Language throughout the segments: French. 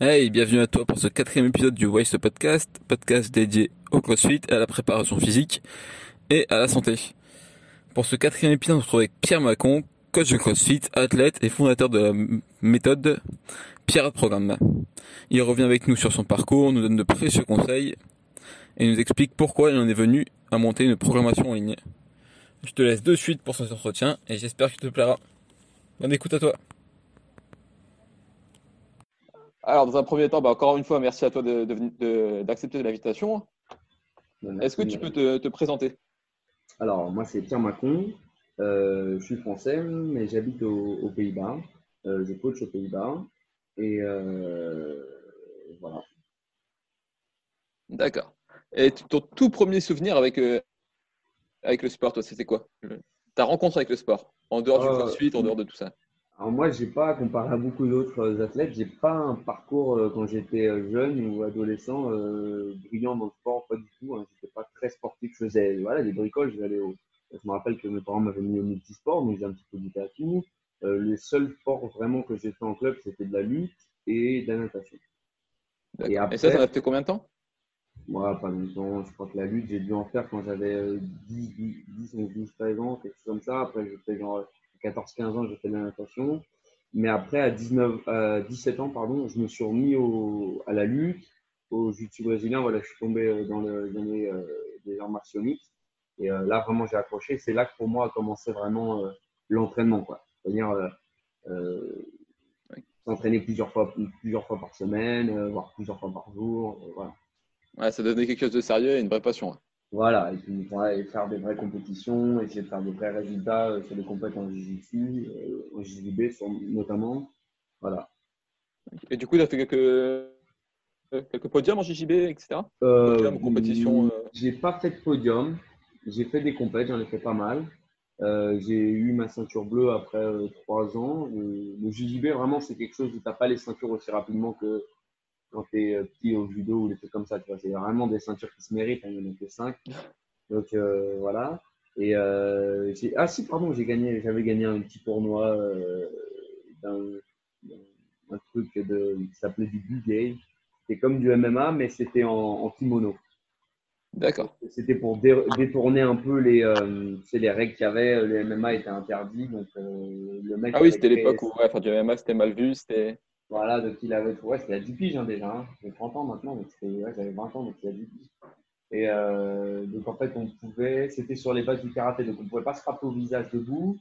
Hey, bienvenue à toi pour ce quatrième épisode du Waste Podcast, podcast dédié au CrossFit, à la préparation physique et à la santé. Pour ce quatrième épisode, on se retrouve avec Pierre Macon, coach de CrossFit, athlète et fondateur de la méthode Pierre Programme. Il revient avec nous sur son parcours, nous donne de précieux conseils et nous explique pourquoi il en est venu à monter une programmation en ligne. Je te laisse de suite pour cet entretien et j'espère qu'il te plaira. Bonne écoute à toi. Alors, dans un premier temps, bah, encore une fois, merci à toi d'accepter l'invitation. Est-ce que tu peux te, présenter? Alors, moi, c'est Pierre Macon. Euh, je suis français, mais j'habite aux, Pays-Bas. Euh, je coach aux Pays-Bas. Et euh, voilà. D'accord. Et ton tout premier souvenir avec, avec le sport, toi, c'était quoi? Ta rencontre avec le sport En dehors du crossfit, en dehors de tout ça? Alors moi, j'ai pas, comparé à beaucoup d'autres athlètes, j'ai pas un parcours euh, quand j'étais euh, jeune ou adolescent euh, brillant dans le sport, pas du tout. Hein. J'étais pas très sportif. Je faisais voilà, des bricoles. J'allais au... Je me rappelle que mes parents m'avaient mis au multisport, donc j'ai un petit peu goûté à tout. Euh, le seul sport vraiment que j'ai fait en club, c'était de la lutte et de la natation. Et, après, et ça, ça a fait combien de temps? Moi, pas longtemps. Je crois que la lutte, j'ai dû en faire quand j'avais 10, 10, 11, 12, 13 ans, quelque chose comme ça. Après, j'ai fait genre 14-15 ans, j'ai fait de la natation. Mais après, à 19, 17 ans, pardon, je me suis remis au, à la lutte, au jiu-jitsu brésilien. Voilà, je suis tombé euh, dans le domaine euh, des arts martiaux mixtes. Et euh, là, vraiment, j'ai accroché. C'est là que pour moi a commencé vraiment l'entraînement. C'est-à-dire s'entraîner plusieurs fois, plusieurs fois par semaine, voire plusieurs fois par jour. voilà. Ouais, ça donnait quelque chose de sérieux et une vraie passion. Voilà, et puis faire des vraies compétitions, essayer de faire des vrais résultats euh, sur les compétitions en Jiu-Jitsu, euh, en JJB notamment. Voilà. Et du coup, tu as fait quelques, euh, quelques podiums en JJB, etc. Euh, compétition J'ai pas fait de podium. J'ai fait des compétitions, j'en ai fait pas mal. j'ai eu ma ceinture bleue après trois ans. Le, le JJB, vraiment, c'est quelque chose où tu n'as pas les ceintures aussi rapidement que quand tu es euh, petit au judo ou des trucs comme ça. Tu vois, c'est vraiment des ceintures qui se méritent. Hein, il y en a que 5. Donc euh, voilà. Et euh, ah si, pardon, j'ai gagné, j'avais gagné un petit tournoi euh, d'un un truc de, qui s'appelait du bugay. C'était comme du MMA, mais c'était en, en, kimono. D'accord. C'était pour détourner un peu les, euh, les règles qu'il y avait. Le MMA était interdit, donc le mec. Ah oui, c'était l'époque où ouais, du MMA c'était mal vu, c'était. Voilà, donc il avait, ouais, c'était à 10 piges hein, déjà. Hein. J'ai 30 ans maintenant, donc ouais, j'avais 20 ans, donc c'était à 10 piges. Et euh, donc en fait, on pouvait, c'était sur les bases du karaté, donc on ne pouvait pas se frapper au visage debout,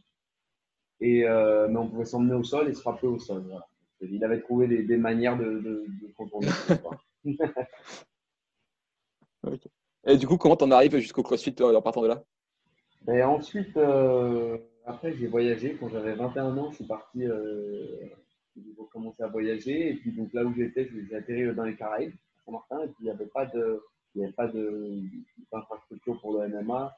et, euh, mais on pouvait s'emmener au sol et se frapper au sol. Voilà. Il avait trouvé des, des manières de, de, de contourner. okay. Et du coup, comment t'en arrives jusqu'au CrossFit en partant de là? Et Ensuite, euh, après, j'ai voyagé. Quand j'avais 21 ans, je suis parti euh, j'ai commencé à voyager. Et puis, donc là où j'étais, j'ai atterri dans les Caraïbes, à Saint-Martin. Et puis, il n'y avait pas d'infrastructure pour le MMA,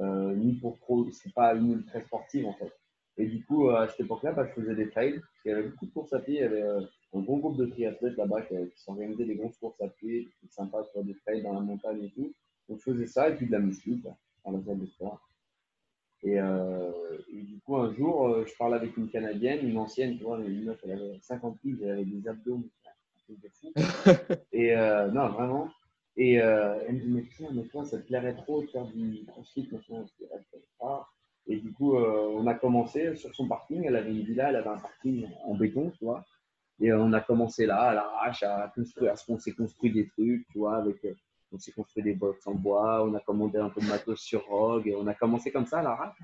euh, ni pour trop, c'est pas une très sportive en fait. Et du coup, à cette époque-là, bah, je faisais des trails. Il y avait beaucoup de courses à pied. Il y avait euh, un bon groupe de triathlètes là-bas qui, qui s'organisaient des grosses courses à pied. C'était sympa sur des trails dans la montagne et tout. Donc, je faisais ça et puis de la musique dans la salle de sport. Euh, un jour, euh, je parle avec une Canadienne, une ancienne, tu vois, une meuf, elle avait 50 piges, elle avait des abdos, de fou. et euh, non, vraiment. Et elle me dit, mais tiens, mais toi, ça te plairait trop de faire du crossfit, maintenant, Et du coup, on a commencé sur son parking. Elle avait une villa, elle avait un parking en béton, tu vois. Et on a commencé là, à l'arrache, à construire, à ce qu'on s'est construit des trucs, tu vois, avec on s'est construit des box en bois, on a commandé un peu de matos sur Rogue, et on a commencé comme ça à la rage.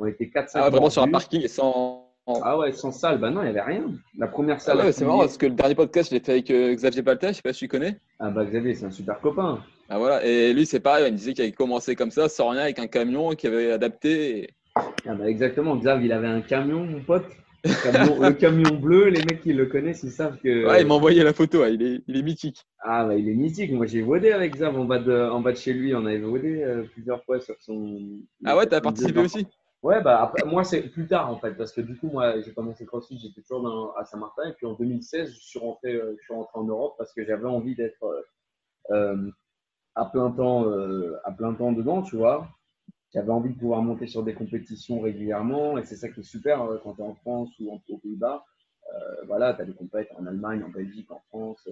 On était 4 Ah, vraiment sur un parking et sans. Ah ouais, sans salle, bah non, il n'y avait rien. La première salle. Ah ouais, c'est marrant parce que le dernier podcast, je l'ai fait avec euh, Xavier Palta, je sais pas si tu connais. Ah bah Xavier, c'est un super copain. Ah voilà, et lui, c'est pareil, il me disait qu'il avait commencé comme ça, sans rien, avec un camion, qu'il avait adapté. Ah bah exactement, Xavier, il avait un camion, mon pote. Le camion, bleu, les mecs qui le connaissent, ils savent que. Ouais, il m'a envoyé la photo, il, est, il est mythique. Ah, bah, il est mythique. Moi, j'ai vodé avec Xav en bas de, en bas de chez lui. On avait vodé euh, plusieurs fois sur son. Ah ouais, t'as participé aussi? Ouais, bah moi, c'est plus tard en fait, parce que du coup, moi, j'ai commencé CrossFit, j'étais toujours dans, à Saint-Martin. Et puis en 2016, je suis rentré, euh, je suis rentré en Europe parce que j'avais envie d'être euh, à, plein temps, à plein temps dedans, tu vois j'avais envie de pouvoir monter sur des compétitions régulièrement. Et c'est ça qui est super euh, quand tu es en France ou aux Pays-Bas. voilà, tu as des compètes en Allemagne, en Belgique, en France,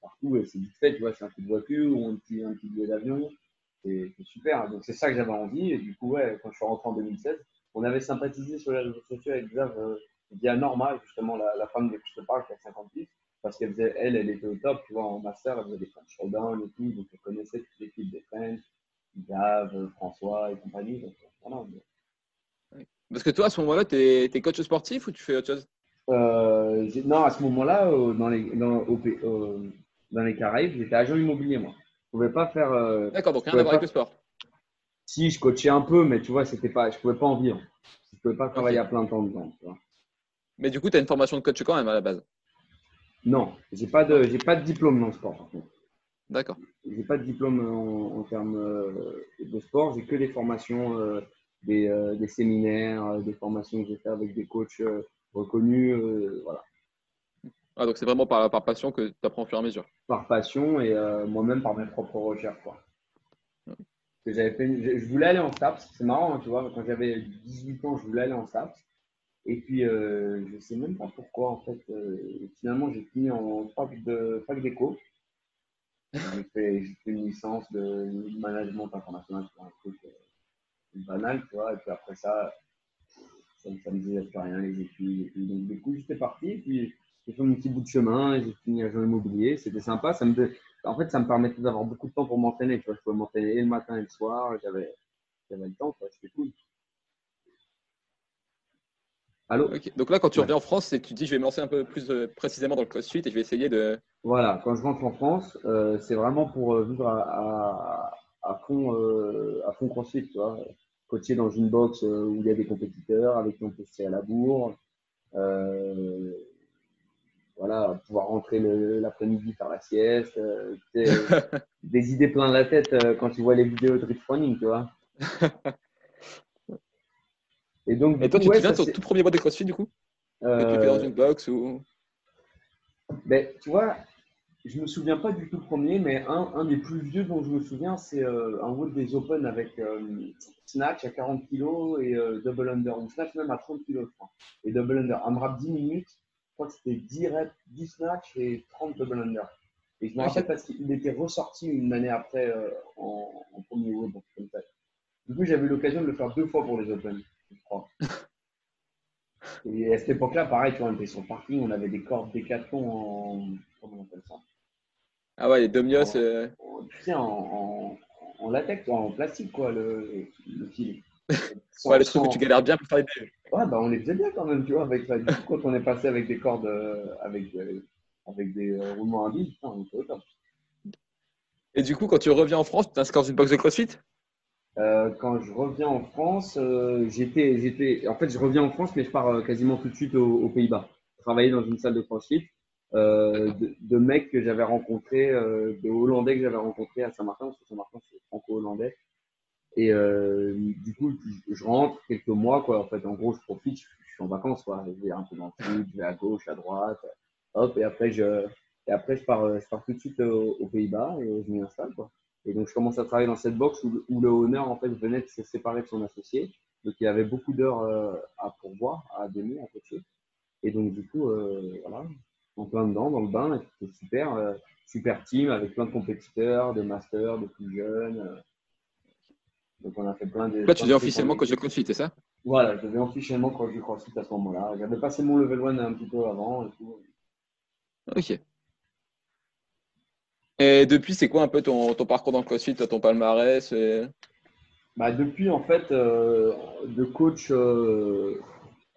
partout, et c'est vite fait, tu vois, c'est un coup de voiture ou un petit, un petit billet d'avion. C'est super. Donc, c'est ça que j'avais envie. Et du coup, ouais, quand je suis rentré en 2016, on avait sympathisé sur les réseaux sociaux avec Xav via Norma, justement, la, la femme de qui je te parle, qui a 58 parce qu'elle faisait, elle, elle était au top, tu vois, en master, elle faisait des French Showdown et tout, donc elle connaissait toute l'équipe des French, Gave, François et compagnie. Donc, voilà. Parce que toi, à ce moment-là, tu es, coach sportif ou tu fais autre chose? Euh, Non, à ce moment-là, euh, dans, les, dans, euh, dans les Caraïbes, j'étais agent immobilier, moi. Pouvais pas faire. Euh, D'accord, donc rien à voir avec le sport. Si, je coachais un peu, mais tu vois, c'était pas, je pouvais pas en vivre. Je pouvais pas travailler à plein temps dedans. Tu vois. Mais du coup, tu as une formation de coach quand même à la base? Non, j'ai pas de, j'ai pas de diplôme dans le sport. D'accord. J'ai pas de diplôme en, termes euh, de sport. J'ai que des formations, euh, des, euh, des, séminaires, des formations que j'ai fait avec des coachs reconnus, voilà. Ah, donc c'est vraiment par, par passion que tu apprends au fur et à mesure. Par passion et moi-même par mes propres recherches, quoi. J'avais fait, je, voulais aller en STAPS. C'est marrant, hein, tu vois. Quand j'avais 18 ans, je voulais aller en STAPS. Et puis, euh, je ne sais même pas pourquoi, en fait, euh, finalement, j'ai fini en fac de fac d'éco. J'ai fait, une licence de management international, c'est un truc euh, banal, tu vois. Et puis après ça, ça, ne me disait plus rien, les études. Et Donc, du coup, j'étais parti. Et puis, j'ai fait mon petit bout de chemin. J'ai fini agent immobilier. C'était sympa. Ça me, en fait, ça me permettait d'avoir beaucoup de temps pour m'entraîner. Tu vois, je pouvais m'entraîner le matin et le soir. J'avais, j'avais le temps, C'était cool. Allô? Donc là, quand tu reviens en France, tu dis je vais me lancer un peu plus euh, précisément dans le CrossFit et je vais essayer de. Voilà, quand je rentre en France, euh, c'est vraiment pour euh, vivre à, fond, à fond CrossFit, tu vois. Coacher dans une box où il y a des compétiteurs avec qui on peut se tirer à la bourre. Voilà, pouvoir rentrer l'après-midi, faire la sieste. des idées plein la tête quand tu vois les vidéos de Rich Running, tu vois. Et, donc, toi, tu te souviens de ton tout premier mois de CrossFit du coup? Euh... Tu dans une box ou? ben, Tu vois, je me souviens pas du tout premier, mais un, un des plus vieux dont je me souviens, c'est euh, un WOD des Open avec euh, Snatch à 40 kg et euh, Double Under, ou Snatch même à 30 kg, je crois. Et Double Under. AMRAP 10 minutes, crois que c'était 10 reps, 10 Snatch et 30 Double Under. Et je me rappelle parce qu'il était ressorti une année après en, en, premier WOD. Du coup, j'avais eu l'occasion de le faire deux fois pour les Open je crois. Et à cette époque-là, pareil, tu vois, on était sur le parking, on avait des cordes décathlon en. Comment on appelle ça? Ah ouais, les Domios. Euh... Tu sais, en, en, latex, en plastique, quoi, le, le fil. ouais, les trucs où tu galères bien pour faire les Ouais, bah on les faisait bien quand même, tu vois, avec ça. Du coup, quand on est passé avec des cordes, euh, avec, euh, avec des euh, roulements à billes, on était au top. Et du coup, quand tu reviens en France, tu t'inscris dans une box de CrossFit? Euh, quand je reviens en France, euh, j'étais, j'étais, en fait, je reviens en France, mais je pars euh, quasiment tout de suite aux, Pays-Bas. Travailler dans une salle de CrossFit de, de, mecs que j'avais rencontrés, de Hollandais que j'avais rencontrés à Saint-Martin, parce que Saint-Martin c'est franco-hollandais. Et du coup, je rentre quelques mois, quoi. En fait, en gros, je profite, je, suis en vacances, quoi. Je vais un peu dans le sud, je vais à gauche, à droite, hop, et après je, et après je pars, je pars tout de suite aux, Pays-Bas et je m'y installe, quoi. Et donc, je commence à travailler dans cette box où, le honneur en fait, venait de se séparer de son associé. Donc, il avait beaucoup d'heures euh, à pourvoir, à donner, à coacher. Et donc, du coup, euh, voilà, en plein dedans, dans le bain, c'était super, euh, super team avec plein de compétiteurs, des masters, des plus jeunes. Donc, on a fait plein de. Là, tu deviens officiellement coach de CrossFit, c'est ça? Voilà, je officiellement coach de CrossFit à ce moment-là. J'avais passé mon level 1 un petit peu avant et tout. Ok. Et depuis, c'est quoi un peu ton, ton parcours dans le CrossFit, ton palmarès bah, Depuis, en fait, euh, de coach euh,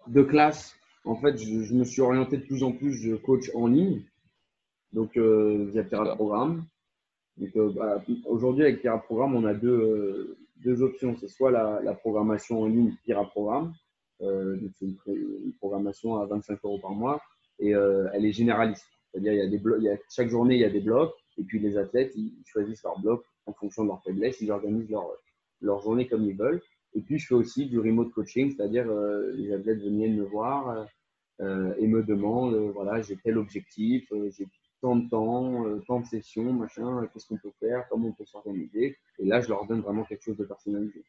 de classe, en fait, je, me suis orienté de plus en plus, je coach en ligne, donc euh, via Terra Programme. Bah, aujourd'hui, avec Terra Programme, on a deux, deux options. C'est soit la, programmation en ligne Terra Programme, c'est une, programmation à 25 euros par mois, et elle est généraliste. C'est-à-dire, il y a chaque journée, il y a des blocs. Et puis les athlètes, ils choisissent leur bloc en fonction de leur faiblesse, ils organisent leur, leur journée comme ils veulent. Et puis je fais aussi du remote coaching, c'est-à-dire euh, les athlètes viennent me voir euh, et me demandent, euh, voilà, j'ai tel objectif, j'ai tant de temps, tant de sessions, machin, qu'est-ce qu'on peut faire, comment on peut s'organiser. Et là, je leur donne vraiment quelque chose de personnalisé.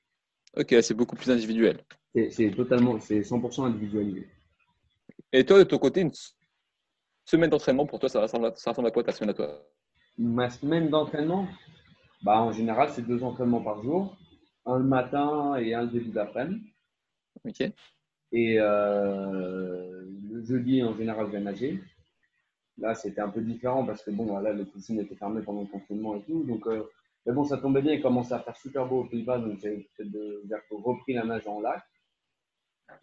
Ok, c'est beaucoup plus individuel. C'est totalement, c'est 100% individualisé. Et toi, de ton côté, une semaine d'entraînement, pour toi, ça ressemble, à, ça ressemble à quoi ta semaine à toi? Ma semaine d'entraînement, bah, en général, c'est deux entraînements par jour. Un le matin et un le début d'après-midi. Ok. Et euh, le jeudi, en général, je vais nager. Là, c'était un peu différent parce que bon, voilà, les piscines étaient fermées pendant le confinement et tout. Donc, euh, mais bon, ça tombait bien, il commençait à faire super beau aux Pays-Bas, donc j'ai repris la nage en lac.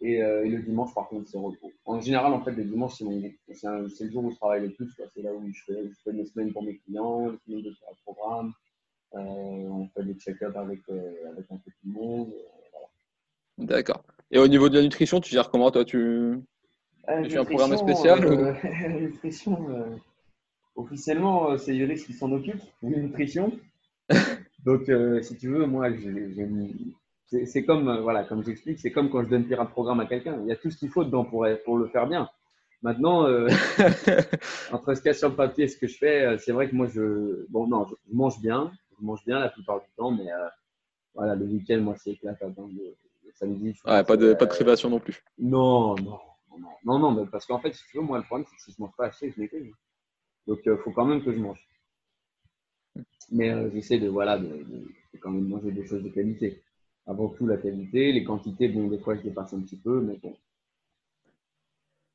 Et, euh, et, le dimanche, par contre, c'est repos. En général, en fait, le dimanche, c'est le jour où je travaille le plus. C'est là où je fais, je semaines pour mes clients, les semaines de programme. Euh, on fait des check-ups avec, avec un peu tout le monde. D'accord. Et au niveau de la nutrition, tu gères comment toi? Tu, fais un programme spécial euh, La nutrition, officiellement, c'est Iris qui s'en occupe, nutrition. Donc, si tu veux, moi, c'est comme, voilà, comme j'explique, c'est comme quand je donne pirate programme à quelqu'un. Il y a tout ce qu'il faut dedans pour, pour le faire bien. Maintenant, entre ce qu'il y a sur le papier et ce que je fais, c'est vrai que moi, je, bon, non, je mange bien, je mange bien la plupart du temps, mais euh, voilà, le week-end, moi, c'est éclatant. Hein, le, samedi. Ouais, pas, de, pas de privation non plus. Non, non, non, non, non, parce qu'en fait, si tu veux, moi, le problème, c'est que si je mange pas assez, je m'écris. Donc, il euh, faut quand même que je mange. Mais euh, j'essaie de, voilà, de, de, quand même manger des choses de qualité. Avant tout, la qualité, les quantités, bon, des fois, je dépasse un petit peu, mais bon.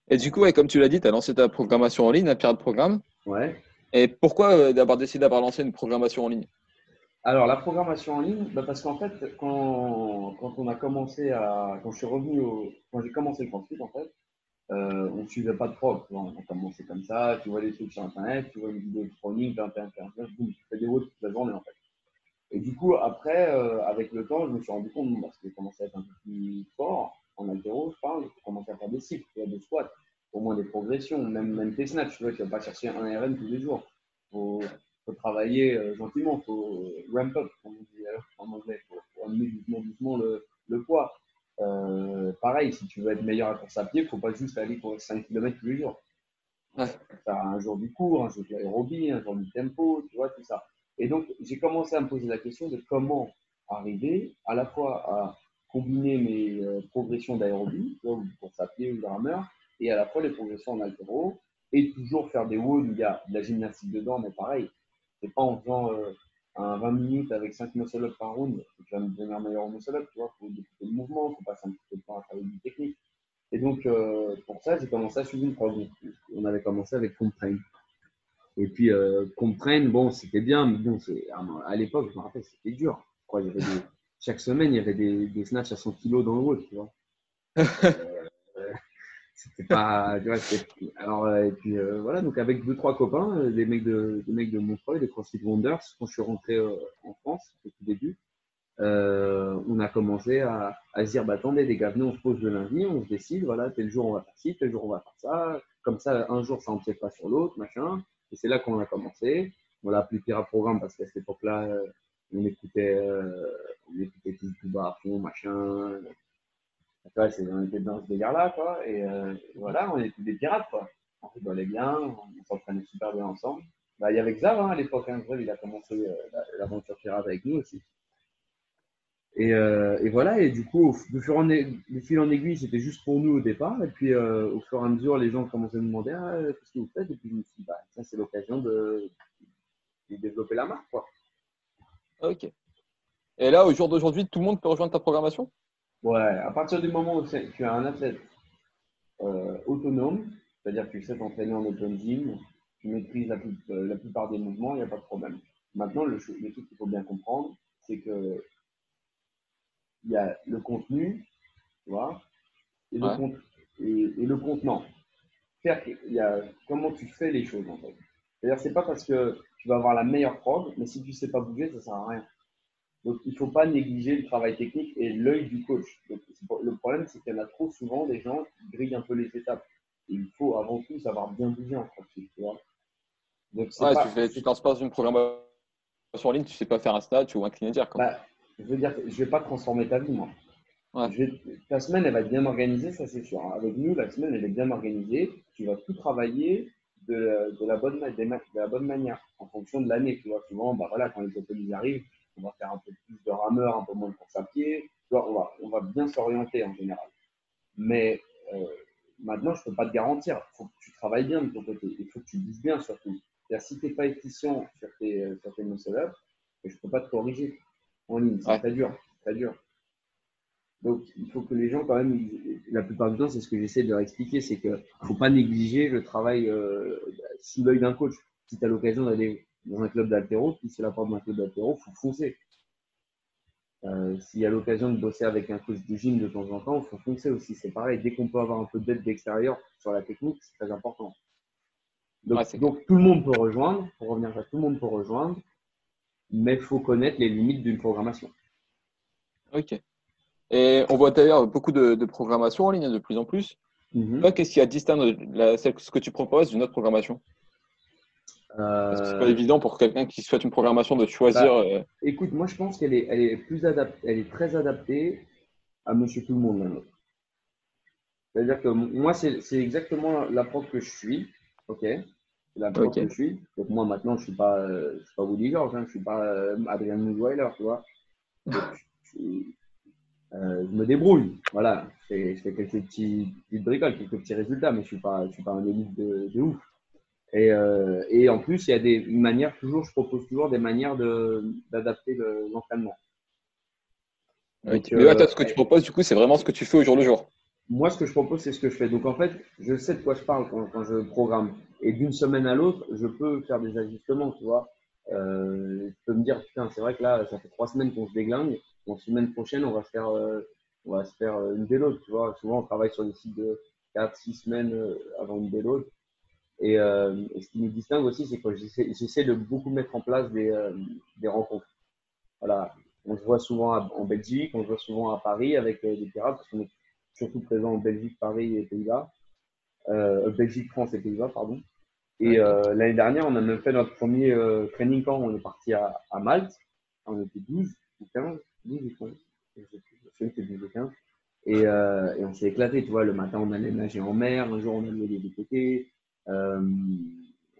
Et du coup, ouais, comme tu l'as dit, tu as lancé ta programmation en ligne, un pirate programme. Ouais. Et pourquoi d'avoir décidé d'avoir lancé une programmation en ligne? Alors, la programmation en ligne, bah, parce qu'en fait, quand, quand, on a commencé à. Quand je suis revenu au. Quand j'ai commencé le CrossFit, en fait, euh, on ne suivait pas de prof. On a commencé comme ça, tu vois les trucs sur Internet, tu vois une vidéo de training, 21, 49, boum, tu fais des routes toute la journée, en fait. Et du coup, après, euh, avec le temps, je me suis rendu compte, parce que j'ai commencé à être un peu plus fort, en altéro, je parle, j'ai commencé à faire des cycles, des squats, au moins des progressions, même, même tes snatchs, tu vois, tu vas pas chercher un RN tous les jours. Faut, faut travailler euh, gentiment, faut ramp up, comme on dit euh, en anglais, il faut, amener doucement, doucement le poids. Euh, pareil, si tu veux être meilleur à course à pied, il ne faut pas juste aller pour 5 km tous les jours. Ouais. un jour du cours, un jour de l'aérobie, un jour du tempo, tu vois, tout ça. Et donc, j'ai commencé à me poser la question de comment arriver à la fois à combiner mes progressions d'aérobie, ou course à pied ou de rameur, et à la fois les progressions en altéro, et toujours faire des WOD où il y a de la gymnastique dedans, mais pareil, pas en faisant euh, un 20 minutes avec 5 muscle up par round tu vas devenir meilleur au muscle up, tu vois, faut découper le mouvement, faut passer un petit peu de temps à faire du technique. Et donc, euh, pour ça, j'ai commencé à suivre une programme. On avait commencé avec Comtrain. Et puis, euh, bon, c'était bien, mais bon, à l'époque, je me rappelle, c'était dur. Crois, il y avait des, chaque semaine, il y avait des, des snatchs à 100 kg dans le haut, tu vois. c'était pas tu vois, alors euh, et puis euh, voilà donc avec deux trois copains euh, des mecs de des mecs de Montreuil des CrossFit Wonders quand je suis rentré en France au tout début on a commencé à, à se dire bah attendez les gars venez on se pose le lundi on se décide voilà tel jour on va faire ci tel jour on va faire ça comme ça un jour ça empiète pas sur l'autre machin et c'est là qu'on a commencé. On l'a appelé Pirate Programme parce qu'à cette époque là on écoutait on écoutait tout bas à fond machin on était dans ce délire-là, quoi. Et, euh, voilà, on était des pirates, quoi. On rigolait bien, on s'entraînait super bien ensemble. Bah, il y avait Xav hein, à l'époque, hein, il a commencé euh, l'aventure pirate avec nous aussi. Et, euh, voilà, et du coup, fil en, fil en aiguille, c'était juste pour nous au départ. Et puis, au fur et à mesure, les gens commençaient à nous demander ah, qu'est-ce que vous faites? Et puis, je me suis dit, bah, ça, c'est l'occasion de, de, développer la marque. Quoi. Ok. Et là, au jour d'aujourd'hui, tout le monde peut rejoindre ta programmation? Ouais, à partir du moment où tu es un athlète euh, autonome, c'est-à-dire que tu sais t'entraîner en open gym, tu maîtrises la, euh, la plupart des mouvements, il n'y a pas de problème. Maintenant, le, le truc qu'il faut bien comprendre, c'est que il y a le contenu, tu vois, et, le, et, le contenant. Faire, il y a comment tu fais les choses en fait. C'est-à-dire, c'est pas parce que tu vas avoir la meilleure prog, mais si tu sais pas bouger, ça sert à rien. Donc, il ne faut pas négliger le travail technique et l'œil du coach. le problème, c'est qu'il y en a trop souvent des gens qui grillent un peu les étapes. il faut avant tout savoir bien bouger en pratique. Tu vois Donc, ouais, pas, tu, fais, tu lances pas une programmation en ligne, tu ne sais pas faire un stat ou un clean bah, je veux dire, je ne vais pas transformer ta vie, moi. ta semaine, elle va être bien organisée, ça c'est sûr. Avec nous, la semaine, elle est bien organisée. Tu vas tout travailler de, la, bonne, de la bonne manière en fonction de l'année. Tu vois, souvent, bah, voilà, quand les hôtels arrivent, on va faire un peu plus de rameur, un peu moins de course à pied. On va, on va bien s'orienter en général. Mais euh, maintenant, je ne peux pas te garantir. Il faut que tu travailles bien de ton côté. Il faut que tu bouges bien surtout. C'est-à-dire, si tu n'es pas efficient sur tes, euh, sur tes muscle-up, je ne peux pas te corriger en ligne. C'est très dur. Très dur. Donc, il faut que les gens, quand même, la plupart du temps, c'est ce que j'essaie de leur expliquer, c'est qu'il ne faut pas négliger le travail euh, sous l'œil d'un coach. Si tu as l'occasion d'aller dans un club d'altéro, si c'est la porte d'un club d'altéro, il faut foncer. Euh, s'il y a l'occasion de bosser avec un coach de gym de temps en temps, il faut foncer aussi. C'est pareil, dès qu'on peut avoir un peu d'aide d'extérieur sur la technique, c'est très important. Donc, tout le monde peut rejoindre, pour revenir à tout le monde peut rejoindre, mais il faut connaître les limites d'une programmation. Ok. Et on voit d'ailleurs beaucoup de, programmation en ligne de plus en plus. Mm Qu'est-ce qui a distingue ce que tu proposes d'une autre programmation? Euh... C'est pas évident pour quelqu'un qui souhaite une programmation de choisir. Bah, euh, écoute, moi je pense qu'elle est, elle est plus adaptée, elle est très adaptée à Monsieur Tout le Monde. C'est-à-dire que moi c'est exactement l'approche que je suis, ok? L'approche que je suis. Donc moi maintenant je suis pas, euh, je suis pas Woody George, hein, je suis pas euh, Adrian Mousweiler, tu vois? je, me débrouille, voilà. Je fais, quelques petits, petites bricoles, quelques petits résultats, mais je suis pas, je suis pas un élite de, de ouf. Et, euh, et, en plus, il y a des manières, toujours, je propose toujours des manières d'adapter l'entraînement. mais toi, ce que tu proposes, du coup, c'est vraiment ce que tu fais au jour le jour. Moi, ce que je propose, c'est ce que je fais. Donc, en fait, je sais de quoi je parle quand, quand je programme. Et d'une semaine à l'autre, je peux faire des ajustements, tu vois. Euh, je peux me dire, putain, c'est vrai que là, ça fait trois semaines qu'on se déglingue. La semaine prochaine, on va se faire, euh, on va se faire une déload, tu vois. Souvent, on travaille sur des sites de 4-6 semaines euh, avant une déload. Euh, et, ce qui nous distingue aussi, c'est que j'essaie de beaucoup mettre en place des, euh, des, rencontres. Voilà. On se voit souvent en Belgique, on se voit souvent à Paris avec euh, des pirates, parce qu'on est surtout présent en Belgique, Paris et Pays-Bas. Belgique, France et Pays-Bas, pardon. Et l'année dernière, on a même fait notre premier training camp. On est parti à, à, Malte. On était 12 ou 15, 12 ou 15. Je sais que 12 ou 15. Et, et on s'est éclaté, tu vois. Le matin, on allait nager en mer. Un jour, on allait des côtés. Euh,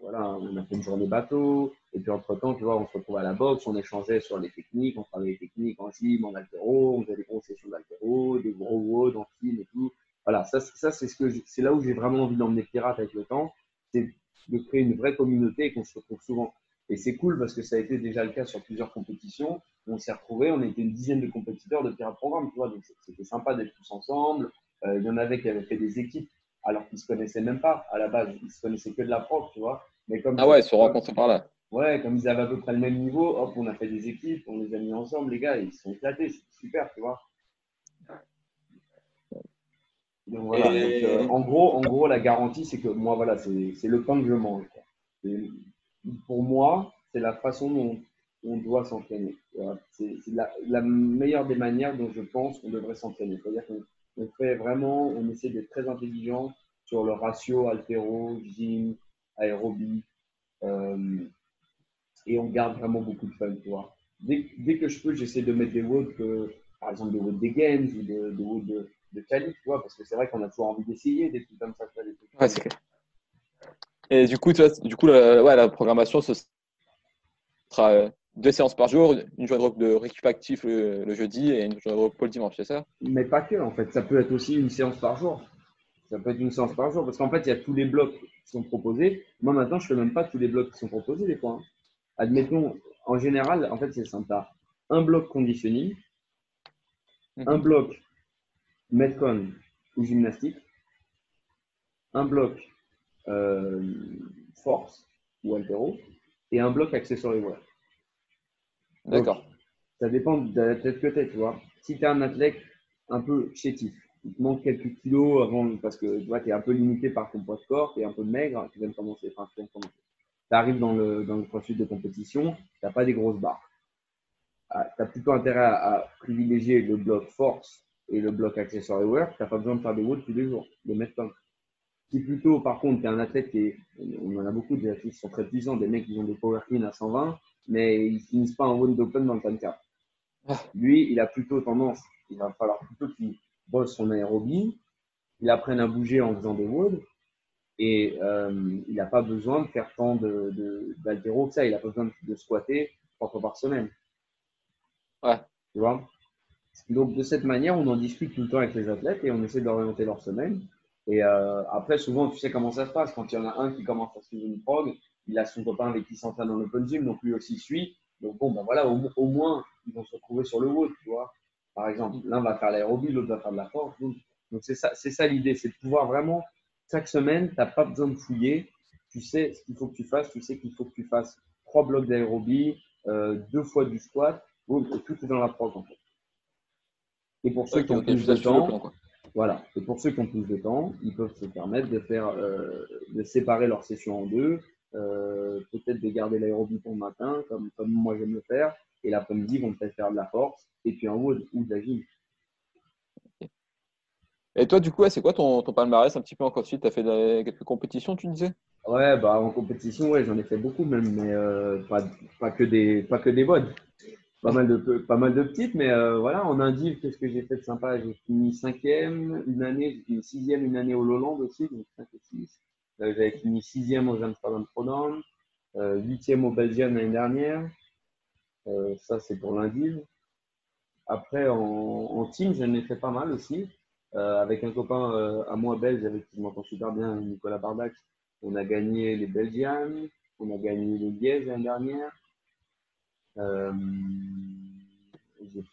voilà, on a fait une journée bateau. Et puis, entre-temps, tu vois, on se retrouve à la boxe, on échangeait sur les techniques, on travaillait les techniques en gym, en altéro, on faisait des grosses sessions d'altéro, des gros WOD en film et tout. Voilà, ça, ça c'est ce que c'est là où j'ai vraiment envie d'emmener Pirate avec le temps, c'est de créer une vraie communauté qu'on se retrouve souvent. Et c'est cool parce que ça a été déjà le cas sur plusieurs compétitions. On s'est retrouvés, on était une dizaine de compétiteurs de Pirate Programme, tu vois, donc c'était sympa d'être tous ensemble. Euh, il y en avait qui avaient fait des équipes alors qu'ils se connaissaient même pas à la base. Ils se connaissaient que de la prof, tu vois. Mais comme ah ouais, ils se rencontrent par là. Ouais, comme ils avaient à peu près le même niveau, hop, on a fait des équipes, on les a mis ensemble, les gars, ils se sont éclatés, c'est super, tu vois. Donc voilà. Euh, en gros, en gros, la garantie, c'est que moi, voilà, c'est le pain que je mange. Pour moi, c'est la façon dont on doit s'entraîner. C'est la, la, meilleure des manières dont je pense qu'on devrait s'entraîner. C'est-à-dire qu'on on fait vraiment, on essaie d'être très intelligent sur le ratio altéro, gym, aérobie. Euh, et on garde vraiment beaucoup de fun, tu vois. Dès, dès que je peux, j'essaie de mettre des WOD, par exemple des WOD des games ou des de WOD de, de tu vois, parce que c'est vrai qu'on a toujours envie d'essayer des trucs comme ça. Des trucs. Et du coup, tu vois, du coup la, ouais, la programmation, ce sera euh, deux séances par jour, une journée de récup actif le, jeudi et une journée de repos le dimanche, c'est ça? Mais pas que, en fait. Ça peut être aussi une séance par jour. Ça peut être une séance par jour parce qu'en fait, il y a tous les blocs qui sont proposés. Moi, maintenant, je ne fais même pas tous les blocs qui sont proposés des fois. Hein. Admettons, en général, en fait, c'est simple. un bloc conditioning, mhm. un bloc Metcon ou gymnastique, un bloc euh, force ou altéro et un bloc accessoire D'accord. Ça dépend de l'athlète que tu es, tu vois. Si tu es un athlète un peu chétif, il te manque quelques kilos avant, parce que tu vois, es un peu limité par ton poids de corps, tu es un peu maigre, tu viens de commencer. Enfin, tu arrives dans le, dans le processus de compétition, tu n'as pas des grosses barres. Ah, tu as plutôt intérêt à, privilégier le bloc force et le bloc accessory work. Tu n'as pas besoin de faire des WOD tous les jours, de mettre comme. Si plutôt, par contre, tu es un athlète qui est, on en a beaucoup, des athlètes qui sont très puissants, des mecs qui ont des power clean à 120, mais ils finissent pas en World Open dans le time cap. Ah. Lui, il a plutôt tendance, il va falloir plutôt qu'il bosse son aérobie, il apprenne à bouger en faisant des WOD, et euh, il n'a pas besoin de faire tant d'altéro de, que ça, il a pas besoin de squatter trois fois par semaine. Ouais. Tu vois? Donc, de cette manière, on en discute tout le temps avec les athlètes et on essaie d'orienter leur semaine. Et euh, après, souvent, tu sais comment ça se passe. Quand il y en a un qui commence à suivre une prog, il a son copain avec qui s'entraîne dans l'open gym, donc lui aussi suit. Donc bon, ben voilà, au, moins, ils vont se retrouver sur le wood, tu vois. Par exemple, l'un va faire l'aérobie, l'autre va faire de la force. Donc, c'est ça, c'est ça l'idée, c'est de pouvoir vraiment, chaque semaine, tu n'as pas besoin de fouiller. Tu sais ce qu'il faut que tu fasses, tu sais qu'il faut que tu fasses trois blocs d'aérobie, euh, deux fois du squat, tout est dans la prog en fait. Et pour ceux qui ont plus de temps, voilà. Et pour ceux qui ont plus de temps, ils peuvent se permettre de faire, euh, de séparer leur session en deux, peut-être de garder l'aérobie pour le matin, comme, comme moi j'aime le faire, et l'après-midi, ils vont peut-être faire de la force, et puis en haut, ou de la gym. Et toi, du coup, c'est quoi ton, ton, palmarès un petit peu en crossfit Tu as fait quelques compétitions, tu disais? Ouais, bah, en compétition, ouais, j'en ai fait beaucoup même, mais euh, pas, pas, que des, pas que des pas mal de, pas mal de petites, mais euh, voilà, en Indive, qu'est-ce que j'ai fait de sympa? J'ai fini cinquième une année, j'ai fini sixième une année au Lowland aussi, donc 5 et 6. Euh, j'avais fini sixième au Amsterdam Prodome, euh, huitième au Belgium l'année dernière. ça, c'est pour l'Indive. Après, en, team, j'en ai fait pas mal aussi. avec un copain à moi belge avec qui je m'entends super bien, Nicolas Bardac. On a gagné les Belgians, on a gagné les Liège l'année dernière. Euh,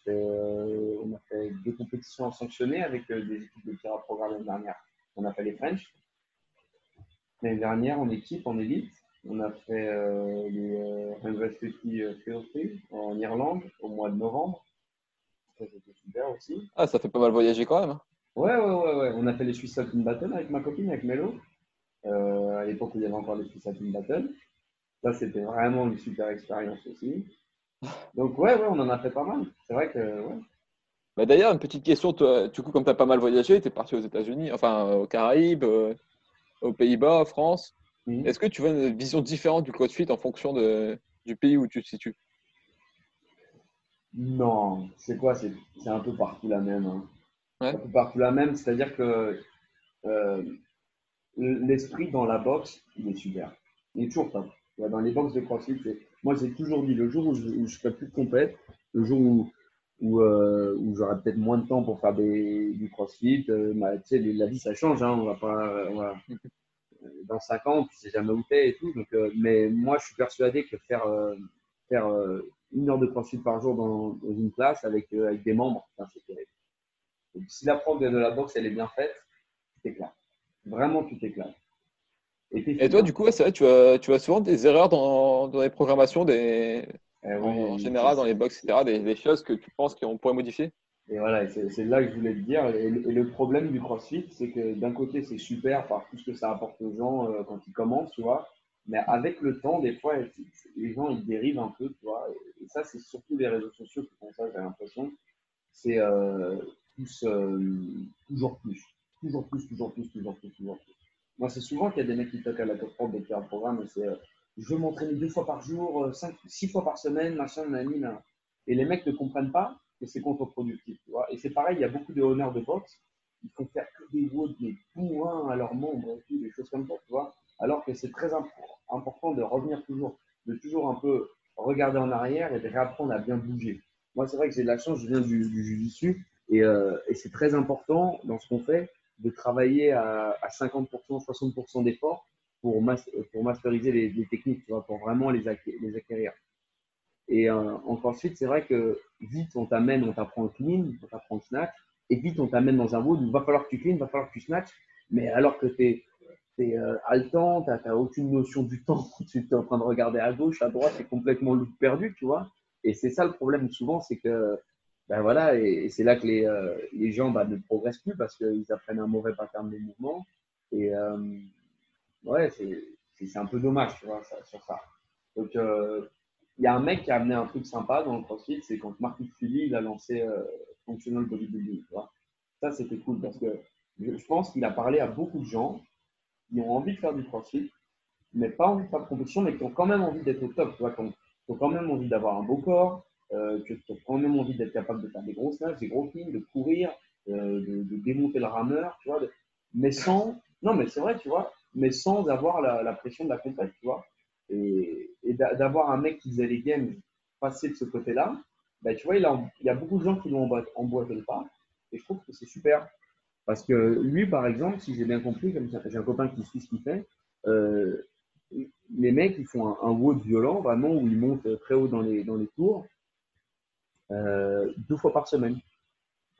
euh, on a fait deux compétitions sanctionnées avec euh, des équipes de tir à programme l'année dernière. On a fait les French. L'année dernière, en équipe, en élite, on a fait euh, les University Field en Irlande au mois de novembre. Ça, c'était super aussi. Ah, ça fait pas mal voyager quand même. Hein. Ouais, ouais, ouais, ouais. On a fait les Swiss Alpine Battle avec ma copine, avec Melo. à l'époque où il y avait encore les Swiss Alpine Battle. Ça, c'était vraiment une super expérience aussi. Donc, ouais, ouais, on en a fait pas mal. C'est vrai que, ouais. Bah, D'ailleurs, une petite question. Toi, du coup, comme tu as pas mal voyagé, tu es parti aux États-Unis, enfin, aux Caraïbes, euh, aux Pays-Bas, en France. Mhm. Est-ce que tu vois une vision différente du CrossFit en fonction de, du pays où tu te situes? Non, c'est quoi? C'est un peu partout la même. Hein. Un peu partout la même, c'est-à-dire que euh, l'esprit dans la boxe, il est super. Il est toujours top. Dans les boxes de CrossFit, moi j'ai toujours dit le jour où je, ne ferai plus de compète, le jour où, où, euh, où j'aurai peut-être moins de temps pour faire des, du CrossFit, euh, bah, tu sais, la vie ça change, hein, on va pas, on va, dans 5 ans, tu sais jamais où t'es et tout. Donc, euh, mais moi je suis persuadé que faire, faire une heure de CrossFit par jour dans, dans une classe avec, avec des membres, c'est terrible. si la prof de la boxe elle est bien faite, tout éclate. Vraiment tout éclate. Et, toi, du coup, c'est vrai, tu as, tu as souvent des erreurs dans, dans les programmations, des, eh en général dans les box, etc., des, choses que tu penses qu'on pourrait modifier Et voilà, c'est là que je voulais te dire. Et, le problème du CrossFit, c'est que d'un côté, c'est super par tout ce que ça apporte aux gens euh, quand ils commencent, tu vois. Mais avec le temps, des fois, les gens, ils dérivent un peu, tu vois. Et, ça, c'est surtout les réseaux sociaux qui font ça, j'ai l'impression. C'est euh, euh, toujours plus. Toujours plus, toujours plus, toujours plus, toujours plus. Moi, c'est souvent qu'il y a des mecs qui toquent à la porte de faire un programme et c'est je veux m'entraîner deux fois par jour, euh, six fois par semaine, machin, nanani, Et les mecs ne comprennent pas que c'est contre-productif. Et c'est pareil, il y a beaucoup de honneurs de boxe. Ils font faire que des votes, des bourrins à leurs membres, et des choses comme ça, tu vois. Alors que c'est très important de revenir toujours, de toujours un peu regarder en arrière et de réapprendre à bien bouger. Moi, c'est vrai que j'ai de la chance, je viens du, du euh, et c'est très important dans ce qu'on fait de travailler à, 50%, 60% d'efforts pour, masteriser les, techniques, tu vois, pour vraiment les, acquérir. Et euh, en CrossFit, c'est vrai que vite, on t'amène, on t'apprend le clean, on t'apprend le snatch, et vite, on t'amène dans un wood où il va falloir que tu clean, va falloir que tu snatch, mais alors que tu es, es euh, haletant, tu n'as aucune notion du temps, tu es en train de regarder à gauche, à droite, es complètement perdu, tu vois. Et c'est ça le problème souvent, c'est que ben voilà, et, c'est là que les, euh, les gens bah, ne progressent plus parce qu'ils apprennent un mauvais pattern de mouvement. Et euh, ouais, c'est un peu dommage, tu vois, sur ça. Donc, euh, il y a un mec qui a amené un truc sympa dans le CrossFit, c'est quand Marcus Fully il a lancé Functional Bodybuilding. Tu vois. Ça, c'était cool parce que je, pense qu'il a parlé à beaucoup de gens qui ont envie de faire du CrossFit, mais pas envie de faire de compétition, mais qui ont quand même envie d'être au top, tu vois, qui ont quand même envie d'avoir un beau corps, euh, tu as quand même envie d'être capable de faire des grosses snatchs, des gros cleans, de courir, euh, de, démonter le rameur, tu vois, mais sans, non, mais c'est vrai, tu vois, mais sans avoir la, pression de la compète, tu vois, et, d'avoir un mec qui faisait les games passer de ce côté-là, ben, tu vois, il, il, y a beaucoup de gens qui l'ont emboîté le pas, et je trouve que c'est super. Parce que lui, par exemple, si j'ai bien compris, comme j'ai un copain qui suit ce qu'il fait, euh, les mecs, ils font un, un violent, vraiment, où ils montent très haut dans les, dans les tours, euh, deux fois par semaine.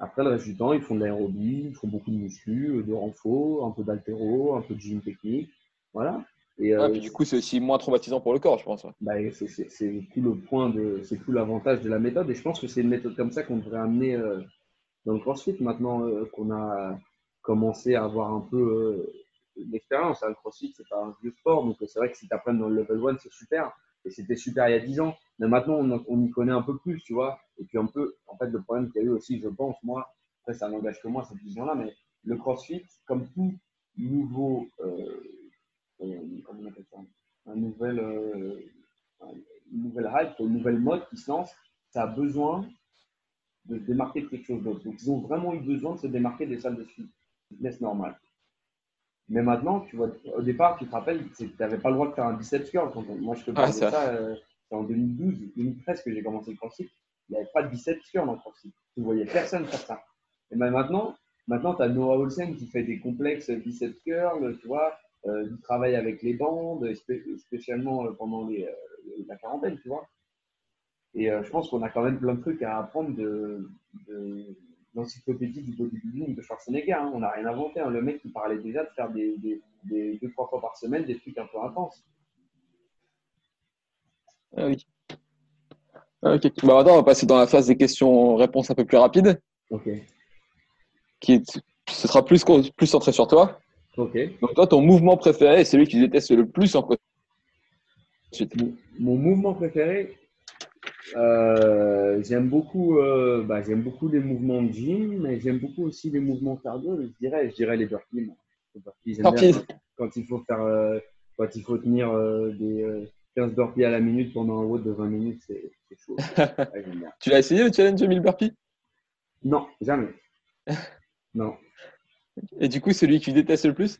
Après, le reste du temps, ils font de l'aérobie, ils font beaucoup de muscu, de renfort, un peu d'altéro, un peu de gym technique. Voilà. Et, euh, du coup, c'est aussi moins traumatisant pour le corps, je pense. Bah, c'est tout le point de, c'est tout l'avantage de la méthode. Et je pense que c'est une méthode comme ça qu'on devrait amener euh, dans le CrossFit maintenant euh, qu'on a commencé à avoir un peu l'expérience. Hein. Le CrossFit, c'est pas un vieux sport, donc c'est vrai que si tu apprends dans le level 1, c'est super. Et c'était super il y a 10 ans. Mais maintenant, on, y connaît un peu plus, tu vois. Et puis un peu, en fait, le problème qu'il y a eu aussi, je pense, moi, après ça n'engage que moi, cette vision-là, mais le CrossFit, comme tout nouveau, euh, euh, comment on appelle ça, un nouvel, euh, une nouvelle hype, une nouvelle mode qui se lance, ça a besoin de se démarquer de quelque chose d'autre. Donc, ils ont vraiment eu besoin de se démarquer des salles de fitness normales. Mais maintenant, tu vois, au départ, tu te rappelles, tu n'avais pas le droit de faire un biceps curl. Quand moi, je te parle de ça, euh, en 2012, 2013 que j'ai commencé le CrossFit. Il n'y avait pas de biceps curl en CrossFit. Tu ne voyais personne faire ça. Et ben maintenant, maintenant tu as Noah Olsen qui fait des complexes biceps curl, tu vois, euh, du travail avec les bandes, spécialement euh, pendant les, la quarantaine, tu vois. Et je pense qu'on a quand même plein de trucs à apprendre de, l'encyclopédie du bodybuilding de Schwarzenegger. Hein. On n'a rien inventé. Hein. Le mec, il parlait déjà de faire des, deux, trois fois par semaine des trucs un peu intenses. Ah oui. Ah, ok. Bah, maintenant, on va passer dans la phase des questions-réponses un peu plus rapides. Ok. Qui ce sera plus, plus centré sur toi. Ok. Donc, toi, ton mouvement préféré, c'est celui qui déteste le plus en Ensuite. mon mouvement préféré, euh, j'aime beaucoup, euh, bah, j'aime beaucoup les mouvements de gym, mais j'aime beaucoup aussi les mouvements cardio. Je dirais, je dirais les burpees. quand, il faut faire, euh, quand il faut tenir des 15 burpees à la minute pendant un road de 20 minutes, c'est chaud. tu l'as essayé le challenge 1000 burpees? Non, jamais. non. Et du coup, celui que tu détestes le plus?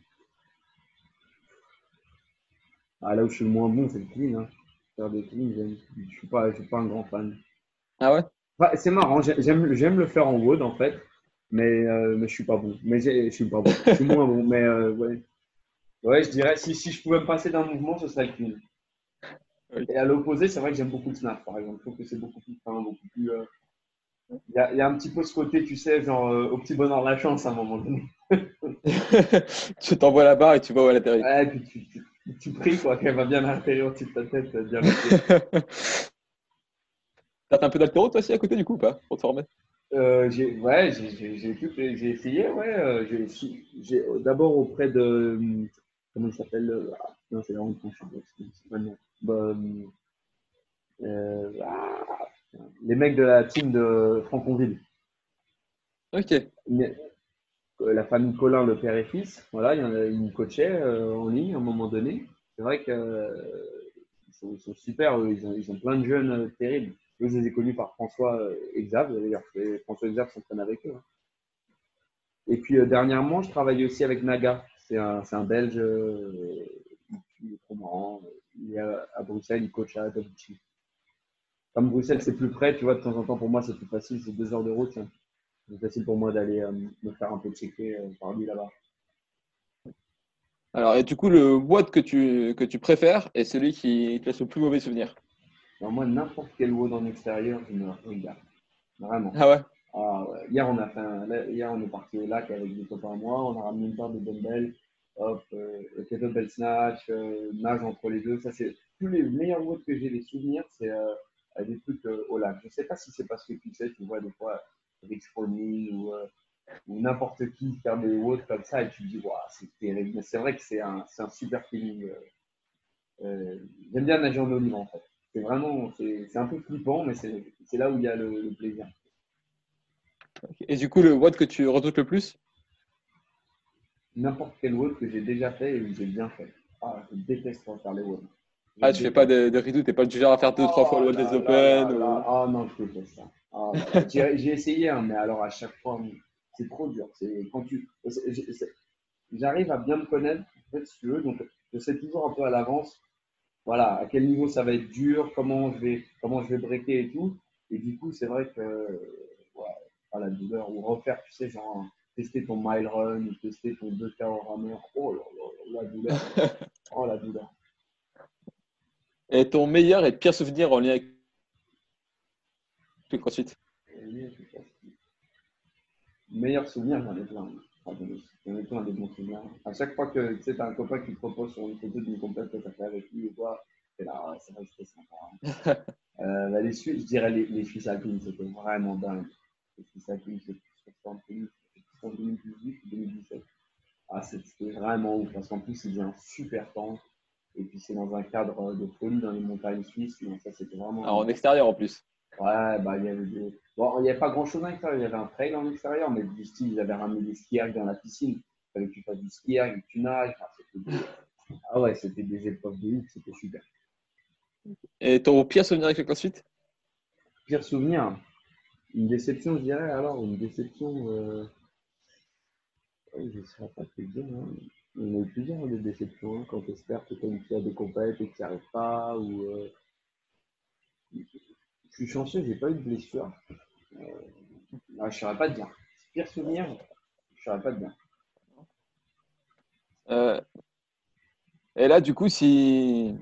Ah, Là où je suis le moins bon, c'est le clean. Hein faire des cleans, je ne suis, pas, suis pas un grand fan. Ah ouais? C'est marrant, j'aime le faire en wood en fait, mais, euh, mais je suis pas bon. Mais je suis pas bon, je suis moins bon, mais euh, ouais. Ouais, je dirais, si, si je pouvais me passer d'un mouvement, ce serait le clean. Et à l'opposé, c'est vrai que j'aime beaucoup le snap, par exemple. Je trouve que c'est beaucoup plus fin, beaucoup plus. Euh, il y, a, y, a, un petit peu ce côté, tu sais, genre au petit bonheur de la chance à un moment donné. tu t'envoies la barre et tu vois où elle atterrit. Ouais, puis tu, tu, tu pries quoi, qu'elle va bien atterrir au-dessus de ta tête. Bien T'as un peu d'altéro toi aussi à côté du coup ou pas pour te former? Euh, Ouais, j'ai essayé. Ouais, euh, j'ai d'abord auprès de comment il s'appelle euh, ah, Non, c'est vraiment bah, euh, ah, les mecs de la team de Franconville. Ok. Euh, la famille Colin, le père et fils, voilà, ils me coachaient euh, en ligne à un moment donné. C'est vrai qu'ils euh, sont, super, ils ont, plein de jeunes terribles. Eux, je les ai connus par François Exav, d'ailleurs, François Exav s'entraîne avec eux. Hein. Et puis dernièrement, je travaillais aussi avec Naga. C'est un, un, Belge, il est trop marrant. Il est à, Bruxelles, il coach à Davici. Comme Bruxelles, c'est plus près, tu vois, de temps en temps, pour moi, c'est plus facile, c'est deux heures de route. Hein c'est facile pour moi d'aller euh, me faire un peu checker euh, par lui là-bas. Alors, et du coup, le WOD que tu, que tu préfères est celui qui te laisse le plus mauvais souvenir? Moi, n'importe quel WOD en extérieur, je me regarde. Vraiment. Ah ouais, ah Hier, on a fait Hier, on est parti au lac avec des copains à moi. On a ramené une paire de dumbbells. Hop, euh, kettlebell snatch, euh, nage entre les deux. Ça, c'est tous les meilleurs WOD que j'ai des souvenirs, c'est des trucs au lac. Je ne sais pas si c'est parce que tu sais, tu vois des fois Rich ou, euh, ou n'importe qui faire des WOD comme ça et tu te dis, c'est terrible. Mais c'est vrai que c'est un, un, super feeling. Euh, euh, j'aime bien nager en libre en fait. C'est vraiment, c'est un peu flippant, mais c'est là où il y a le, plaisir. Et du coup, le WOD que tu redoutes le plus? N'importe quel WOD que j'ai déjà fait et que j'ai bien fait. Ah, je déteste faire les WOD. Ah, tu fais pas de, de t'es pas du genre à faire deux, trois fois le WOD des Open Ah non, je déteste ça. Ah, j'ai essayé, hein, mais alors à chaque fois, c'est trop dur. Quand tu, j'arrive à bien me connaître, en fait, si tu veux, donc je sais toujours un peu à l'avance, voilà, à quel niveau ça va être dur, comment je vais, comment je vais breaker et tout. Et du coup, c'est vrai que, voilà, la douleur ou refaire, tu sais, genre tester ton mile run, tester ton 2K au rameur. Oh là là, la douleur. oh la douleur. Et ton meilleur et pire souvenir en lien avec le crossfit Meilleur souvenir, j'en ai plein. J'en ai plein des bons souvenirs. À chaque fois que tu sais, as un copain qui te propose sur une photo d'une compète que tu as fait avec lui ou quoi, c'est là, c'est vrai que c'était sympa. Hein. euh, bah, les Suisses, je dirais les, les Suisses alpines, c'était vraiment dingue. Les Suisses alpines, c'était en 2018 ou 2017. Ah, c'était vraiment ouf parce qu'en plus, il faisait un super temps. Et puis, c'est dans un cadre de folie dans les montagnes suisses. Donc, ça, c'était vraiment. Ah, en extérieur en plus. Ouais, bah, il y avait des... Bon, il n'y avait pas grand chose à l'extérieur. Il y avait un trail en extérieur, mais du style, ils avaient ramené des skiers dans la piscine. Il fallait que tu fasses du ski que tu nages. Ah ouais, c'était des épreuves de ouf, c'était super. Et ton pire souvenir avec le CrossFit? Pire souvenir? Une déception, je dirais. Alors, une déception. Euh... je ne saurais pas te dire. Hein. On a eu plusieurs des déceptions hein, quand tu espères que tu as des compètes et que tu n'y arrives pas. Ou, euh... Je suis chanceux, je n'ai pas eu de blessure. Euh... je ne saurais pas te dire. Pire souvenir, je ne saurais pas te dire. Euh, et là, du coup, si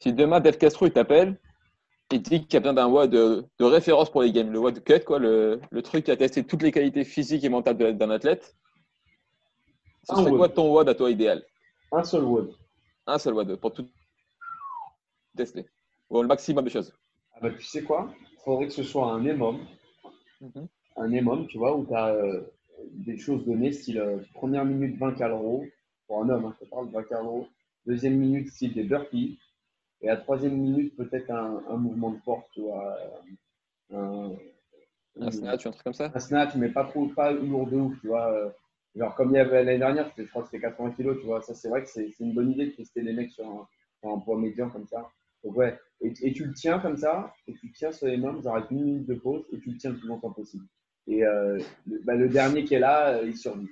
si demain Dave Castro il t'appelle, il dit qu'il y a besoin d'un WOD de, de, référence pour les games, le WOD cut, quoi, le, le, truc qui a testé toutes les qualités physiques et mentales d'un athlète. Ce serait quoi ton WOD à toi idéal? Un seul WOD. Un seul WOD pour tout tester. Ou le maximum de choses. Ah bah, tu sais quoi? Il faudrait que ce soit un EMOM. Mm Un EMOM, tu vois, où tu as euh, des choses données, style euh, première minute 20 calories, pour un homme, hein, je parle de 20 calories. Deuxième minute, style des burpees. Et à troisième minute, peut-être un, un, mouvement de force, tu vois. Un, un, snatch, un truc comme ça? Un snatch, mais pas trop, pas lourd de ouf, tu vois. Genre, comme il y avait l'année dernière, je crois que c'était 80 kg, tu vois. Ça, c'est vrai que c'est une bonne idée de tester les mecs sur un, poids médian comme ça. Donc, ouais. Et, tu le tiens comme ça, et tu tiens sur les mains, vous arrêtez une minute de pause, et tu le tiens le plus longtemps possible. Et euh, le, bah, le, dernier qui est là, euh, il survit.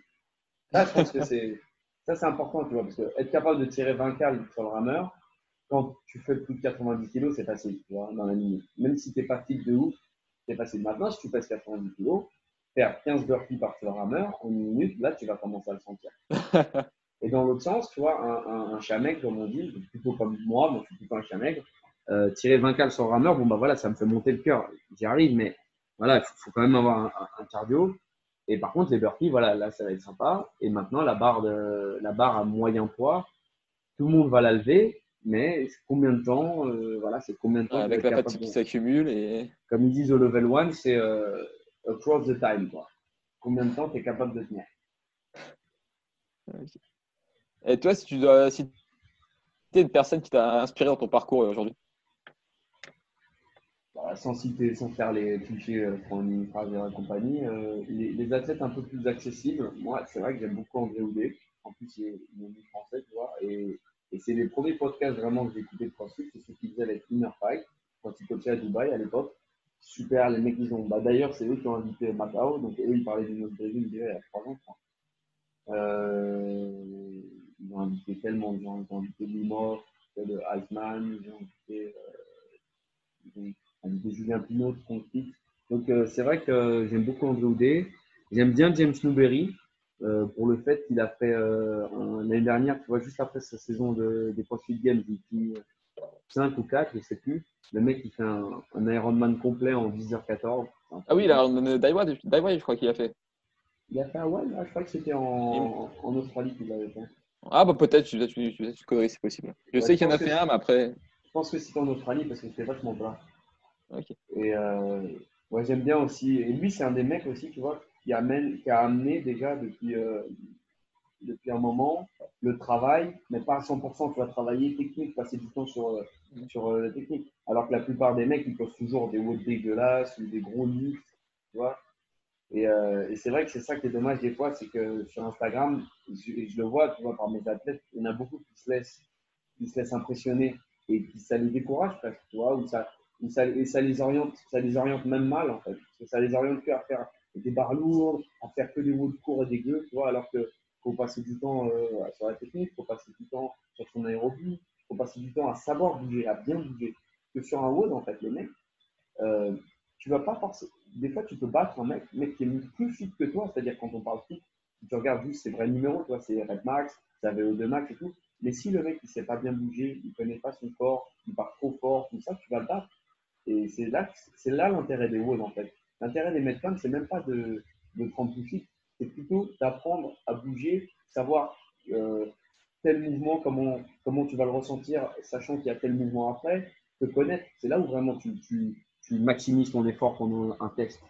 Ça, je pense que c'est ça, c'est important, tu vois, parce que être capable de tirer 20 cales sur le rameur, quand tu fais plus de 90 kg, c'est facile, tu vois, dans la minute. Même si tu n'es pas fit de ouf, c'est facile. Maintenant, si tu pèses 90 kg, faire 15 burpees par rameur en une minute, là, tu vas commencer à le sentir. Et dans l'autre sens, tu vois, un, un, comme on dit, plutôt comme moi, mais je suis plutôt un maigre, euh, tirer 20 cales sur le rameur, bon, bah voilà, ça me fait monter le cœur. J'y arrive, mais voilà, il faut, quand même avoir un, un, cardio. Et par contre, les burpees, voilà, là, ça va être sympa. Et maintenant, la barre, de, la barre à moyen poids, tout le monde va la lever mais combien de temps euh, Voilà, c'est combien de temps Avec la fatigue qui s'accumule et. Comme ils disent au level 1, c'est euh, across the time. Quoi. Combien de temps tu es capable de tenir? Et toi, si tu dois, si es une personne qui t'a inspiré dans ton parcours euh, aujourd'hui? Bah, sans citer, sans faire les clichés euh, une phrase et compagnie, euh, les, les, athlètes un peu plus accessibles, moi, c'est vrai que j'aime beaucoup André Houdet. En plus, il est, il est français, tu vois, et et c'est les premiers podcasts vraiment que j'ai écouté de CrossFit, c'est ceux qui faisaient avec Inner Fight, quand ils coachaient à Dubaï à l'époque. Super, les mecs, ils ont. Bah, D'ailleurs, c'est eux qui ont invité Macao, donc eux, ils parlaient du Brésil il y a trois ans. Euh, ils ont invité tellement de gens, ils ont invité Limor, de Iceman, ils ont invité, euh, ils ont invité Julien Pinot CrossFit. Donc, euh, c'est vrai que j'aime beaucoup André Oudé. J'aime bien James Newberry. Euh, pour le fait qu'il a fait euh, l'année dernière, tu vois, juste après sa saison de, des CrossFit Games, il 5 ou 4, je sais plus. Le mec, il fait un, un Ironman complet en 10h14. Ah oui, l'Ironman Daiwa, je crois qu'il a fait. Il a fait un one Je crois que c'était en, en, Australie qu'il l'avait fait. Ah, bah peut-être, tu, tu, tu, tu c'est possible. Je ouais, sais qu'il y en a fait un, mais après. Je pense que c'était en Australie parce que c'était vachement plat. Ok. Et euh, ouais, j'aime bien aussi. Et lui, c'est un des mecs aussi, tu vois, qui, amène, qui a amené déjà depuis, euh, depuis un moment le travail, mais pas à 100%. Tu vas travailler technique, passer du temps sur, euh, sur euh, la technique. Alors que la plupart des mecs, ils posent toujours des hauts dégueulasses ou des gros lifts, tu vois. Et, euh, et c'est vrai que c'est ça qui est dommage des fois, c'est que sur Instagram, je, je, le vois, tu vois, par mes athlètes, il y en a beaucoup qui se laissent, qui se laissent impressionner et qui ça les décourage presque, tu vois, ou ça, ou ça, et ça les oriente, ça les oriente même mal en fait, que ça les oriente que à faire des barres lourdes, à faire que des de courts et des tu vois, alors qu'il faut passer du temps euh, sur la technique, il faut passer du temps sur son aérobie, il faut passer du temps à savoir bouger, à bien bouger. Que sur un WOD, en fait, les mecs, euh, tu vas pas forcément. des fois, tu peux battre un mec, mec qui est plus fit que toi. C'est-à-dire, quand on parle fit, tu regardes juste ses vrais numéros, toi, c'est Red Max, c'est VO2 Max et tout. Mais si le mec, il sait pas bien bouger, il connaît pas son corps, il part trop fort, tout ça, tu vas le battre. Et c'est là, c'est là l'intérêt des WOD, en fait. L'intérêt des metcons, c'est même pas de, de prendre tout fit, c'est plutôt d'apprendre à bouger, savoir euh, tel mouvement, comment, comment tu vas le ressentir, sachant qu'il y a tel mouvement après, te connaître. C'est là où vraiment tu, tu, tu, maximises ton effort pendant un test.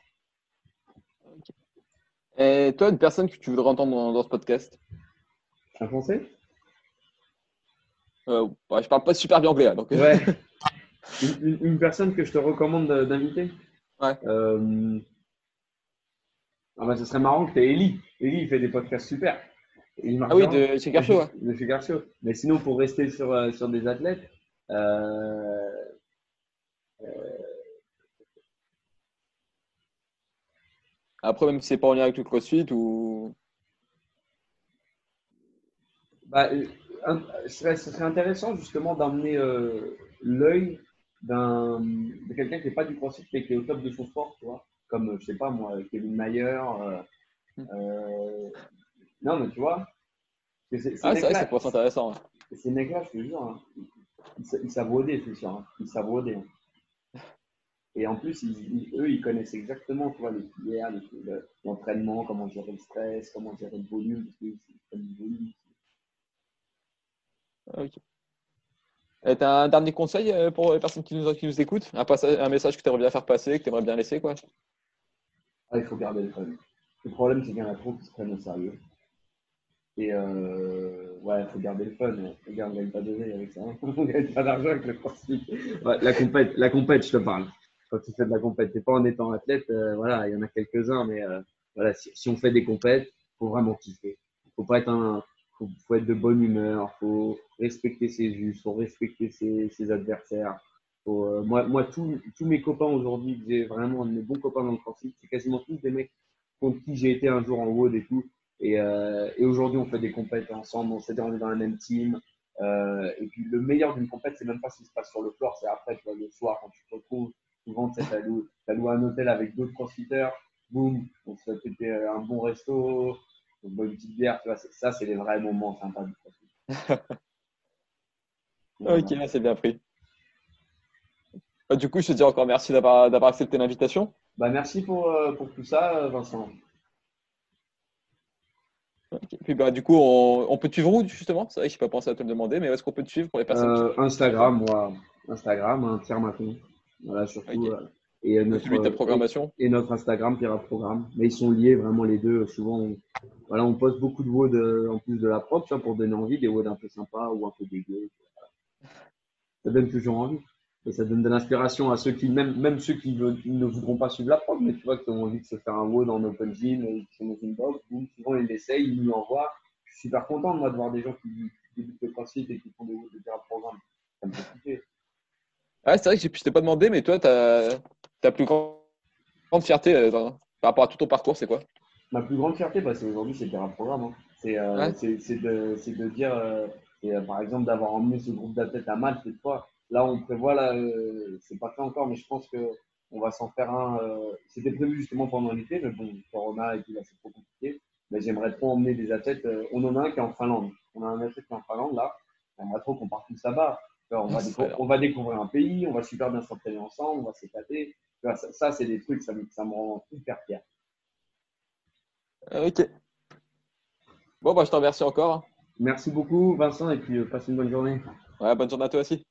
Et toi, une personne que tu voudrais entendre dans, ce podcast? Un français? Euh, ouais, Je parle pas super bien anglais. Hein, donc... Ouais. une, personne que je te recommande d'inviter? Ouais. Euh... Ah bah, ce serait marrant que tu aies Eli. Eli, il fait des podcasts super. ah oui, de chez Garcho. De chez Garcho. Mais sinon, pour rester sur, euh, sur des athlètes, euh, euh, Après, même si c'est pas en lien avec le CrossFit ou. Bah, ce, serait, intéressant justement d'emmener l'œil de quelqu'un qui n'est pas du CrossFit mais qui est au top de son sport, tu vois comme, je sais pas moi, Kevin Mayer. Euh, euh, non, mais tu vois. C'est, ah, c'est vrai être intéressant. Ces mecs-là, je te jure, hein, ils, savent roder, c'est sûr. Hein, ils savent roder. Hein. Et en plus, eux, ils connaissent exactement tu vois, les filières, l'entraînement, comment gérer le stress, comment gérer le volume, parce qu'ils prennent du volume. Ok. Tu as un dernier conseil euh, pour les personnes qui nous, qui nous écoutent? Un, un message que tu aimerais bien faire passer, que tu aimerais bien laisser quoi? Ah, il faut garder le fun. Le problème, c'est qu'il y en a trop qui se prennent au sérieux. Et euh, ouais, il faut garder le fun. Les gars, on ne gagne pas de avec ça. Hein. on ne gagne pas d'argent avec le crossfit. la compète, la compète, je te parle. Quand tu fais de la compète, c'est pas en étant athlète, euh, voilà, il y en a quelques-uns, mais euh, voilà, si, on fait des compètes, il faut vraiment kiffer. Il faut pas être un, faut, faut, être de bonne humeur, faut respecter ses il faut respecter ses adversaires, euh, moi, moi tous, mes copains aujourd'hui, j'ai vraiment mes bons copains dans le CrossFit, c'est quasiment tous des mecs contre qui j'ai été un jour en WOD et tout. Et, euh, et aujourd'hui, on fait des compètes ensemble, on s'est dans la même team. Euh, et puis, le meilleur d'une compète, c'est même pas ce qui se passe sur le floor, c'est après, tu vois, le soir, quand tu te retrouves. Souvent, tu as loué, loué un hôtel avec d'autres crossfitters, boum, on se fait un bon resto, on une petite bière, tu vois, ça, c'est les vrais moments sympas du crossfit. ok, c'est bien pris. Bah, du coup, je te dis encore merci d'avoir accepté l'invitation. Bah, merci pour, euh, pour, tout ça, Vincent. Puis bah, du coup, on, peut te suivre où justement? C'est vrai que je n'ai pas pensé à te le demander, mais est-ce qu'on peut te suivre pour les personnes euh, Instagram, moi. Instagram, un Pierre Macron. Voilà, surtout. Euh, et notre, programmation. Et, notre Instagram, Pierre Programme. Mais ils sont liés vraiment les deux. Souvent, on, voilà, on poste beaucoup de WOD en plus de la propre, pour donner envie, des WOD un peu sympas ou un peu dégueux. Ça donne toujours envie. Et ça donne de l'inspiration à ceux qui, même, même ceux qui ne voudront pas suivre la prog, mais tu vois, qui ont envie de se faire un WOD en open gym, et qui sont dans une box, souvent ils l'essayent, ils nous l'envoient. Je suis super content, moi, de voir des gens qui, débutent le principe et qui font des, des, des programmes. Ça me fait kiffer. Ouais, c'est vrai que je ne t'ai pas demandé, mais toi, ta, plus grande fierté euh, par rapport à tout ton parcours, c'est quoi? Ma plus grande fierté, bah, c'est aujourd'hui, c'est le programme. Hein. C'est euh, de, de, dire, euh, par exemple, d'avoir emmené ce groupe d'athlètes à Malte cette fois. Là, on prévoit, là, euh, c'est pas fait encore, mais je pense qu'on va s'en faire un. Euh, c'était prévu justement pendant l'été, mais bon, Corona et puis là, c'est trop compliqué. Mais j'aimerais trop emmener des athlètes. Euh, on en a un qui est en Finlande. On a un athlète qui est en Finlande, là. J'aimerais trop qu'on parte tous là-bas. On va, on va découvrir un pays, on va super bien s'entraîner ensemble, on va s'éclater. Ça, ça c'est des trucs, ça me, ça me rend hyper fier. Ok. Bon, bah, je te remercie encore. Merci beaucoup, Vincent, et puis passe une bonne journée. Ouais, bonne journée à toi aussi.